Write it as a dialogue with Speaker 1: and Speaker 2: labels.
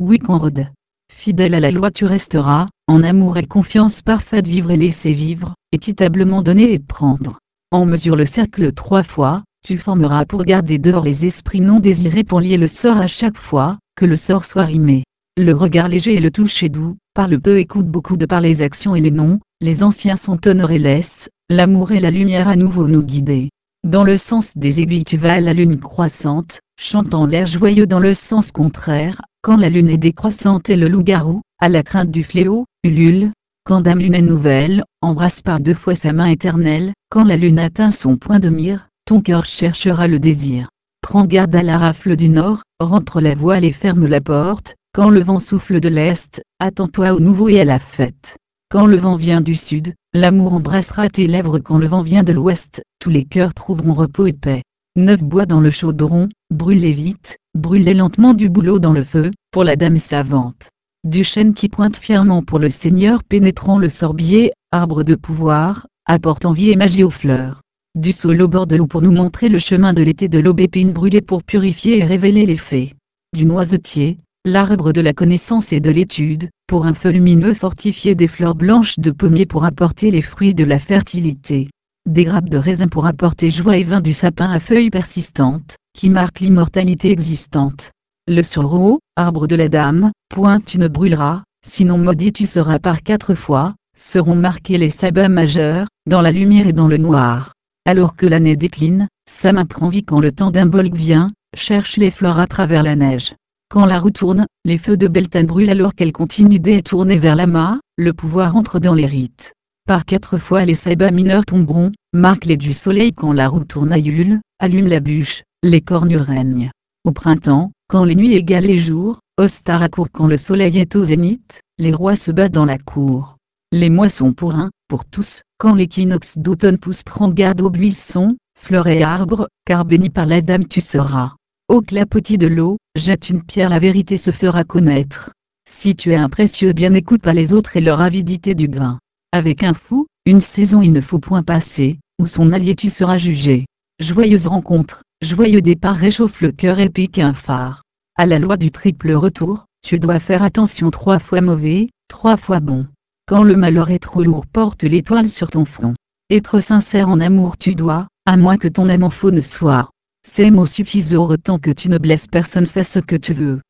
Speaker 1: Oui Conrad. Fidèle à la loi tu resteras, en amour et confiance parfaite vivre et laisser vivre, équitablement donner et prendre. En mesure le cercle trois fois, tu formeras pour garder dehors les esprits non désirés pour lier le sort à chaque fois, que le sort soit rimé. Le regard léger et le toucher doux, parle peu écoute beaucoup de par les actions et les noms, les anciens sont honneur et laisse, l'amour et la lumière à nouveau nous guider. Dans le sens des aiguilles tu vas à la lune croissante, chantant l'air joyeux dans le sens contraire, quand la lune est décroissante et le loup-garou, à la crainte du fléau, ulule, quand dame lune est nouvelle, embrasse par deux fois sa main éternelle, quand la lune atteint son point de mire, ton cœur cherchera le désir. Prends garde à la rafle du nord, rentre la voile et ferme la porte, quand le vent souffle de l'est, attends-toi au nouveau et à la fête. Quand le vent vient du sud, l'amour embrassera tes lèvres. Quand le vent vient de l'ouest, tous les cœurs trouveront repos et paix. Neuf bois dans le chaudron, brûlez vite, brûlez lentement du boulot dans le feu, pour la dame savante. Du chêne qui pointe fièrement pour le Seigneur pénétrant le sorbier, arbre de pouvoir, apportant vie et magie aux fleurs. Du saule au bord de l'eau pour nous montrer le chemin de l'été de l'aubépine brûlée pour purifier et révéler les faits. Du noisetier, l'arbre de la connaissance et de l'étude, pour un feu lumineux fortifié des fleurs blanches de pommier pour apporter les fruits de la fertilité. Des grappes de raisin pour apporter joie et vin du sapin à feuilles persistantes, qui marquent l'immortalité existante. Le sureau, arbre de la dame, point tu ne brûleras, sinon maudit tu seras par quatre fois, seront marqués les sabbats majeurs, dans la lumière et dans le noir. Alors que l'année décline, sa prend vie quand le temps d'un bolg vient, cherche les fleurs à travers la neige. Quand la roue tourne, les feux de Beltane brûlent alors qu'elle continue d'être tournée vers l'amas, le pouvoir entre dans les rites. Par quatre fois les sabbats mineurs tomberont, marque les du soleil quand la roue tourne à Yule, allume la bûche, les cornes règnent. Au printemps, quand les nuits égalent les jours, Ostar accourt quand le soleil est au zénith, les rois se battent dans la cour. Les moissons pour un, pour tous, quand l'équinoxe d'automne pousse prends garde aux buissons, fleurs et arbres, car béni par la dame tu seras. Au clapotis de l'eau, jette une pierre la vérité se fera connaître. Si tu es un précieux bien écoute pas les autres et leur avidité du grain. Avec un fou, une saison il ne faut point passer, où son allié tu seras jugé. Joyeuse rencontre, joyeux départ réchauffe le cœur et pique un phare. À la loi du triple retour, tu dois faire attention trois fois mauvais, trois fois bon. Quand le malheur est trop lourd porte l'étoile sur ton front. Être sincère en amour tu dois, à moins que ton amour faux ne soit. Ces mots suffisent autant que tu ne blesses personne fais ce que tu veux.